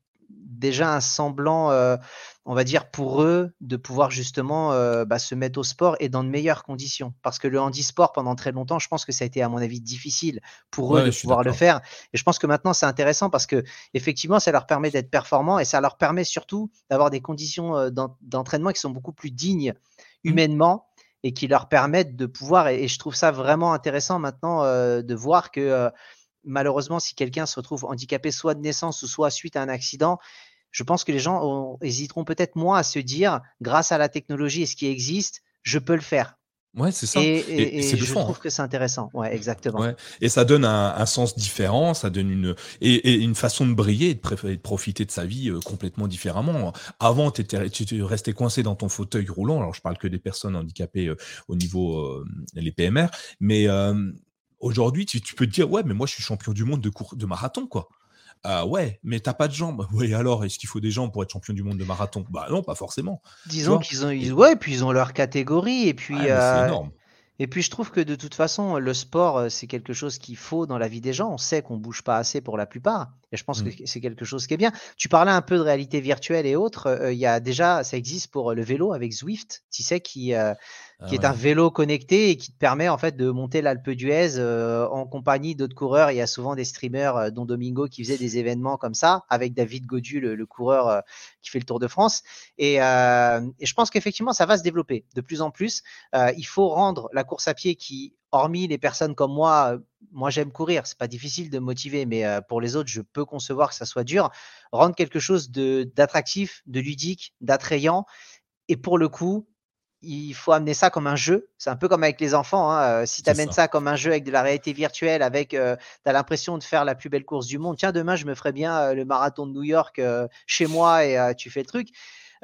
déjà un semblant, euh, on va dire, pour eux de pouvoir justement euh, bah, se mettre au sport et dans de meilleures conditions. Parce que le handisport, pendant très longtemps, je pense que ça a été, à mon avis, difficile pour eux de pouvoir le faire. Et je pense que maintenant, c'est intéressant parce que effectivement, ça leur permet d'être performants et ça leur permet surtout d'avoir des conditions euh, d'entraînement qui sont beaucoup plus dignes mmh. humainement. Et qui leur permettent de pouvoir, et, je trouve ça vraiment intéressant maintenant de voir que malheureusement, si quelqu'un se retrouve handicapé soit de naissance ou soit suite à un accident, je pense que les gens hésiteront peut-être moins à se dire, grâce à la technologie et ce qui existe, je peux le faire. Ouais, c'est ça. Et, je trouve hein. que c'est intéressant. Ouais, exactement. Et ça donne un, sens différent, ça donne une et, une façon de briller et de, profiter de sa vie euh, complètement différemment. Avant, tu restais coincé dans ton fauteuil roulant. Alors, je parle que des personnes handicapées euh, au niveau euh, les PMR, mais Aujourd'hui, tu, peux te dire, ouais, mais moi, je suis champion du monde de, cours, de marathon, quoi. Ah ouais, mais t'as pas de jambes. Oui, alors, est-ce qu'il faut des jambes pour être champion du monde de marathon? Bah non, pas forcément. Disons qu'ils ont, ouais, puis ils ont leur catégorie, et puis. c'est euh, énorme. Et puis je trouve que de toute façon, le sport, euh, c'est quelque chose qu'il faut dans la vie des gens. On sait qu'on bouge pas assez pour la plupart. Et je pense que mmh. c'est quelque chose qui est bien. Tu parlais un peu de réalité virtuelle et autres. Euh, il y a déjà, ça existe pour le vélo avec Zwift, tu sais, qui, ah qui est un vélo connecté et qui te permet en fait de monter l'Alpe d'Huez euh, en compagnie d'autres coureurs. Il y a souvent des streamers, euh, dont Domingo, qui faisait des événements comme ça avec David Godu, le, coureur euh, qui fait le Tour de France. Et, et je pense qu'effectivement, ça va se développer de plus en plus. il faut rendre la course à pied qui, hormis les personnes comme moi, moi j'aime courir, c'est pas difficile de motiver, mais pour les autres, je peux concevoir que ça soit dur. Rendre quelque chose d'attractif, de ludique, d'attrayant. Et pour le coup, il faut amener ça comme un jeu. C'est un peu comme avec les enfants. Hein. Euh, si tu amènes ça. comme un jeu avec de la réalité virtuelle, avec euh, tu as l'impression de faire la plus belle course du monde. Tiens, demain, je me ferai bien euh, le marathon de New York chez moi et tu fais le truc.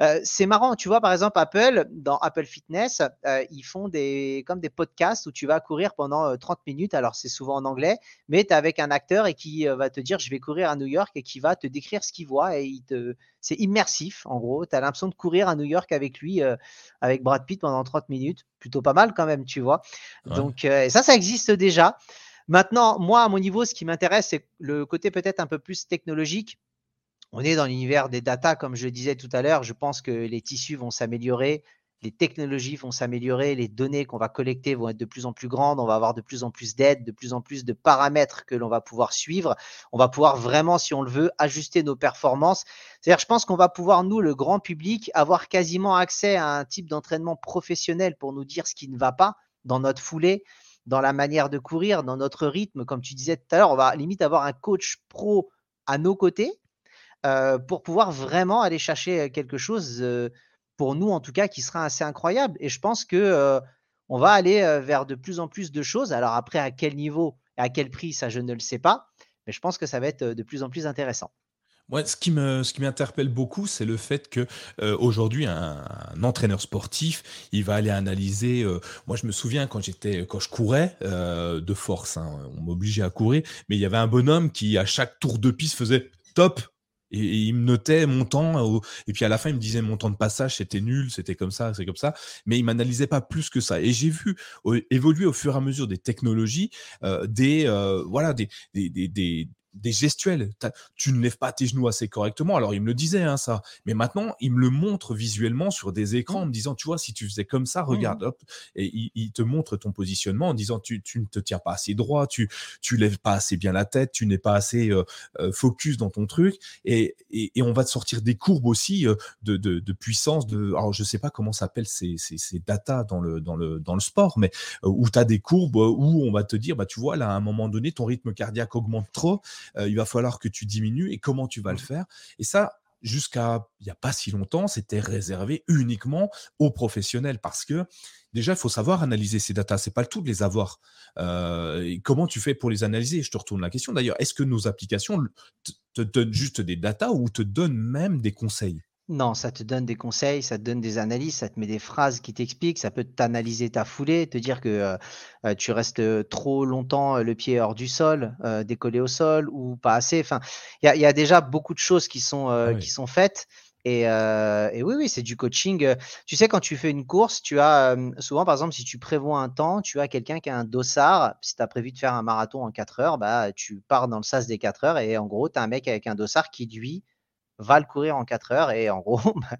Euh, c'est marrant, tu vois, par exemple, Apple, dans Apple Fitness, euh, ils font des, comme des podcasts où tu vas courir pendant 30 euh, minutes. Alors, c'est souvent en anglais, mais tu es avec un acteur et qui va te dire, je vais courir à New York et qui va te décrire ce qu'il voit. Et il te... c'est immersif, en gros. Tu as l'impression de courir à New York avec lui, avec Brad Pitt pendant 30 minutes. Plutôt pas mal quand même, tu vois. Donc, ça, ça existe déjà. Maintenant, moi, à mon niveau, ce qui m'intéresse, c'est le côté peut-être un peu plus technologique on est dans l'univers des data, comme je disais tout à l'heure. Je pense que les tissus vont s'améliorer, les technologies vont s'améliorer, les données qu'on va collecter vont être de plus en plus grandes, on va avoir de plus en plus d'aides, de plus en plus de paramètres que l'on va pouvoir suivre. On va pouvoir vraiment, si on le veut, ajuster nos performances. C'est-à-dire, je pense qu'on va pouvoir, nous, le grand public, avoir quasiment accès à un type d'entraînement professionnel pour nous dire ce qui ne va pas dans notre foulée, dans la manière de courir, dans notre rythme. Comme tu disais tout à l'heure, on va limite avoir un coach pro à nos côtés euh, pour pouvoir vraiment aller chercher quelque chose, pour nous en tout cas, qui sera assez incroyable. Et je pense que on va aller vers de plus en plus de choses. Alors après, à quel niveau et à quel prix, ça je ne le sais pas, mais je pense que ça va être de plus en plus intéressant. Moi, ce qui me, ce qui m'interpelle beaucoup, c'est le fait que aujourd'hui, un, entraîneur sportif, il va aller analyser. moi, je me souviens quand j'étais, quand je courais de force, hein, on m'obligeait à courir, mais il y avait un bonhomme qui, à chaque tour de piste, faisait top, et, il me notait mon temps, et puis à la fin, il me disait mon temps de passage, c'était nul, c'était comme ça, c'est comme ça, mais il m'analysait pas plus que ça. Et j'ai vu évoluer au fur et à mesure des technologies, euh, des, euh, voilà, des, des, des, des gestuels. Tu ne lèves pas tes genoux assez correctement. Alors, il me le disait, hein, ça. Mais maintenant, il me le montre visuellement sur des écrans en me disant, tu vois, si tu faisais comme ça, regarde, hop. Et il, te montre ton positionnement en disant, tu, ne te tiens pas assez droit, tu, tu lèves pas assez bien la tête, tu n'es pas assez euh, focus dans ton truc. Et, et, on va te sortir des courbes aussi euh, de, de, puissance. De, alors, je sais pas comment s'appellent ces, ces, ces data dans le, dans le, dans le sport, mais où tu as des courbes où on va te dire, bah, tu vois, là, à un moment donné, ton rythme cardiaque augmente trop, il va falloir que tu diminues et comment tu vas le faire. Et ça, jusqu'à il n'y a pas si longtemps, c'était réservé uniquement aux professionnels parce que déjà, il faut savoir analyser ces datas. C'est pas le tout de les avoir. comment tu fais pour les analyser? Je te retourne la question d'ailleurs. Est-ce que nos applications te donnent juste des datas ou te donnent même des conseils? Non, ça te donne des conseils, ça te donne des analyses, ça te met des phrases qui t'expliquent, ça peut t'analyser ta foulée, te dire que euh, euh, tu restes trop longtemps le pied hors du sol, euh, décollé au sol ou pas assez. Enfin, il y a, déjà beaucoup de choses qui sont, qui sont faites. Et, oui, oui, c'est du coaching. Tu sais, quand tu fais une course, tu as souvent, par exemple, si tu prévois un temps, tu as quelqu'un qui a un dossard. Si tu as prévu de faire un marathon en 4 heures, bah, tu pars dans le sas des 4 heures et en gros, tu as un mec avec un dossard qui, lui, va le courir en 4 heures et en gros, bah,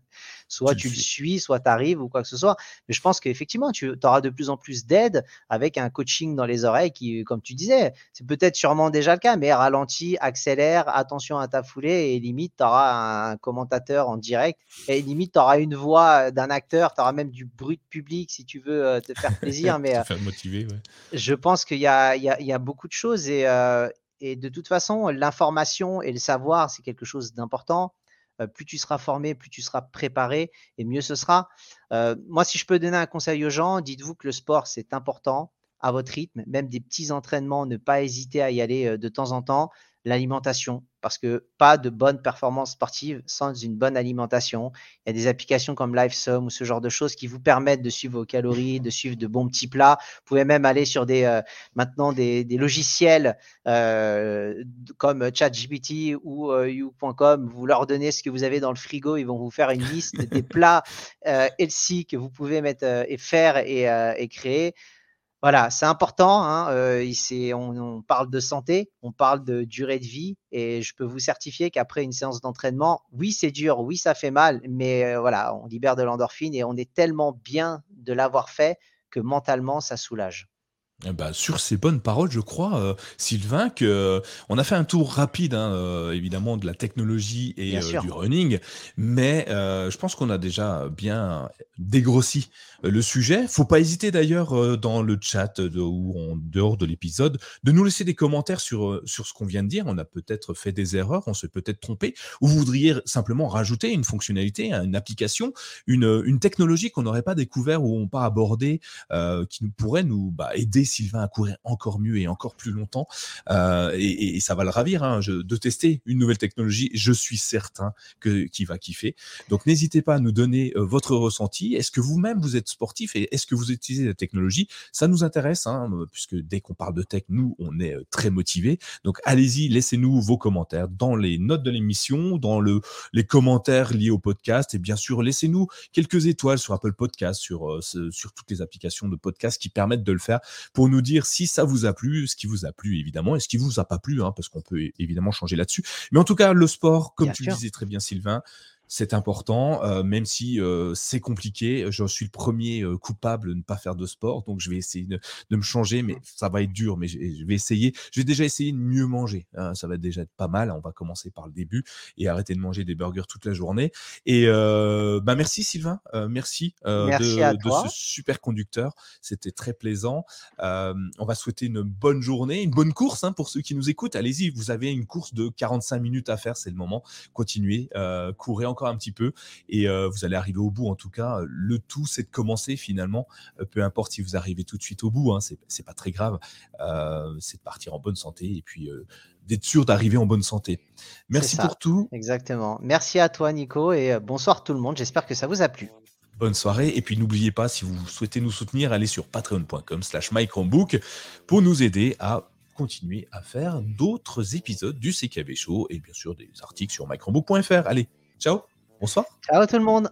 soit tu, le suis, soit tu arrives ou quoi que ce soit. Mais je pense qu'effectivement, tu auras de plus en plus d'aide avec un coaching dans les oreilles qui, comme tu disais, c'est peut-être sûrement déjà le cas, mais ralentit, accélère, attention à ta foulée et limite, tu auras un commentateur en direct et limite, tu auras une voix d'un acteur, tu auras même du bruit de public si tu veux euh, te faire plaisir. mais euh, faire motiver, ouais. je pense qu'il y, y, y a, beaucoup de choses et, euh, et de toute façon, l'information et le savoir, c'est quelque chose d'important. Euh, plus tu seras formé, plus tu seras préparé et mieux ce sera. Euh, moi, si je peux donner un conseil aux gens, dites-vous que le sport, c'est important à votre rythme, même des petits entraînements, ne pas hésiter à y aller euh, de temps en temps l'alimentation, parce que pas de bonne performance sportive sans une bonne alimentation. Il y a des applications comme LiveSum ou ce genre de choses qui vous permettent de suivre vos calories, de suivre de bons petits plats. Vous pouvez même aller sur des euh, maintenant des, logiciels euh, comme ChatGPT ou euh, you.com. Vous leur donnez ce que vous avez dans le frigo, ils vont vous faire une liste des plats healthy que vous pouvez mettre et faire et, et créer. Voilà, c'est important. Hein, euh, on, parle de santé, on parle de durée de vie, et je peux vous certifier qu'après une séance d'entraînement, oui, c'est dur, oui, ça fait mal, mais euh, voilà, on libère de l'endorphine et on est tellement bien de l'avoir fait que mentalement, ça soulage. Eh ben, sur ces bonnes paroles, je crois, euh, Sylvain, que euh, on a fait un tour rapide, hein, euh, évidemment, de la technologie et du running, mais je pense qu'on a déjà bien dégrossi le sujet. Faut pas hésiter d'ailleurs dans le chat de, ou en dehors de l'épisode de nous laisser des commentaires sur sur ce qu'on vient de dire. On a peut-être fait des erreurs, on s'est peut-être trompé, ou vous voudriez simplement rajouter une fonctionnalité, une application, une, une technologie qu'on n'aurait pas découvert ou pas abordé, qui nous pourrait nous bah, aider Sylvain à courir encore mieux et encore plus longtemps. Euh, et, ça va le ravir hein, de tester une nouvelle technologie. Je suis certain que qu'il va kiffer. Donc n'hésitez pas à nous donner euh, votre ressenti. Est-ce que vous-même vous êtes sportif et est-ce que vous utilisez la technologie? Ça nous intéresse, hein, puisque dès qu'on parle de tech, nous on est euh, très motivés. Donc allez-y, laissez-nous vos commentaires dans les notes de l'émission, dans le les commentaires liés au podcast et bien sûr laissez-nous quelques étoiles sur Apple Podcast, sur sur toutes les applications de podcast qui permettent de le faire pour nous dire si ça vous a plu, ce qui vous a plu évidemment, et ce qui vous a pas plu, hein, parce qu'on peut évidemment changer là-dessus. Mais en tout cas, le sport, comme tu le disais très bien Sylvain, c'est important, euh, même si euh, c'est compliqué. Je suis le premier euh, coupable de ne pas faire de sport, donc je vais essayer de, me changer, mais ça va être dur. Mais je, vais essayer. Je vais déjà essayer de mieux manger. Hein, ça va déjà être pas mal. On va commencer par le début et arrêter de manger des burgers toute la journée. Et bah merci Sylvain, merci, de, de, ce super conducteur. C'était très plaisant. on va souhaiter une bonne journée, une bonne course hein, pour ceux qui nous écoutent. Allez-y, vous avez une course de 45 minutes à faire, c'est le moment. Continuez, courez encore un petit peu et euh, vous allez arriver au bout. En tout cas, le tout, c'est de commencer finalement. Euh, peu importe si vous arrivez tout de suite au bout, hein, c'est pas très grave. Euh, c'est de partir en bonne santé et puis d'être sûr d'arriver en bonne santé. Merci pour tout. Exactement. Merci à toi, Nico, et bonsoir tout le monde. J'espère que ça vous a plu. Bonne soirée. Et puis n'oubliez pas, si vous souhaitez nous soutenir, allez sur patreon.com slash mychromebook pour nous aider à continuer à faire d'autres épisodes du CKV Show et bien sûr des articles sur mychromebook.fr. Allez, Ciao, bonsoir. Ciao tout le monde.